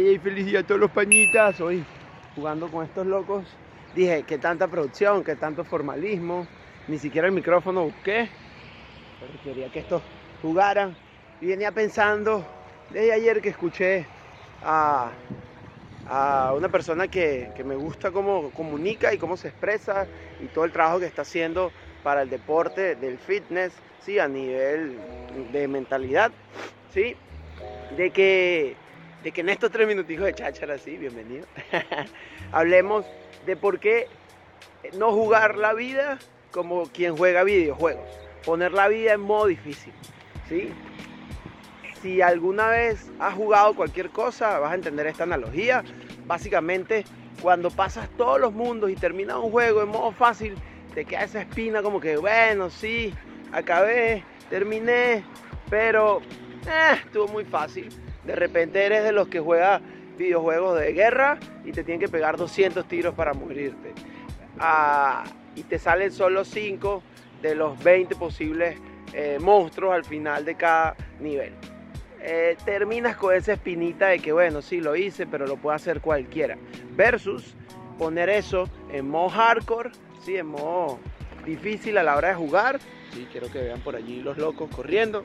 Y feliz a todos los pañitas. Hoy jugando con estos locos. Dije que tanta producción, que tanto formalismo. Ni siquiera el micrófono busqué. Pero quería que estos jugaran. Venía pensando desde ayer que escuché a, a una persona que, que me gusta cómo comunica y cómo se expresa y todo el trabajo que está haciendo para el deporte del fitness, sí, a nivel de mentalidad, sí, de que, de que en estos tres minutitos de cháchara, sí, bienvenido, hablemos de por qué no jugar la vida como quien juega videojuegos, poner la vida en modo difícil, sí. Si alguna vez has jugado cualquier cosa, vas a entender esta analogía. Básicamente, cuando pasas todos los mundos y terminas un juego en modo fácil, te queda esa espina como que, bueno, sí, acabé, terminé, pero eh, estuvo muy fácil. De repente eres de los que juega videojuegos de guerra y te tienen que pegar 200 tiros para morirte. Ah, y te salen solo 5 de los 20 posibles eh, monstruos al final de cada nivel. Eh, terminas con esa espinita de que, bueno, sí lo hice, pero lo puede hacer cualquiera. Versus poner eso en modo hardcore, sí, en modo difícil a la hora de jugar. Sí, quiero que vean por allí los locos corriendo.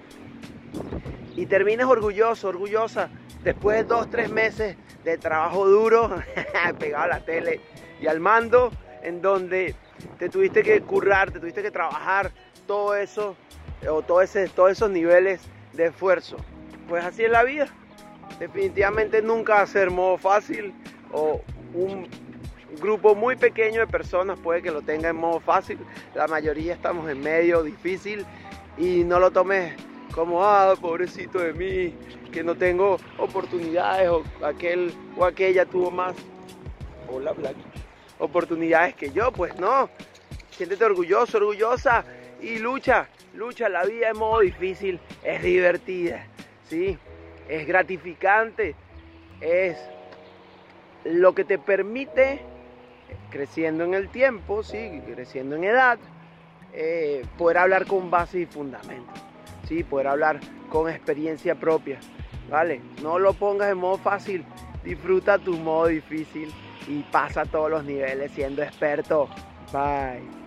Y termines orgulloso, orgullosa, después de dos, tres meses de trabajo duro, pegado a la tele y al mando, en donde te tuviste que currar, te tuviste que trabajar todo eso, o todo ese, todos esos niveles de esfuerzo pues así es la vida. Definitivamente nunca va a ser modo fácil o un grupo muy pequeño de personas puede que lo tenga en modo fácil. La mayoría estamos en medio difícil y no lo tomes como, ah, pobrecito de mí, que no tengo oportunidades o aquel o aquella tuvo más. Hola, Black. Oportunidades que yo, pues no. Siéntete orgulloso, orgullosa y lucha, lucha. La vida en modo difícil es divertida. ¿sí? Es gratificante, es lo que te permite, creciendo en el tiempo, ¿sí? creciendo en edad, eh, poder hablar con base y fundamento, ¿sí? poder hablar con experiencia propia, ¿vale? No lo pongas en modo fácil, disfruta tu modo difícil y pasa todos los niveles siendo experto. Bye.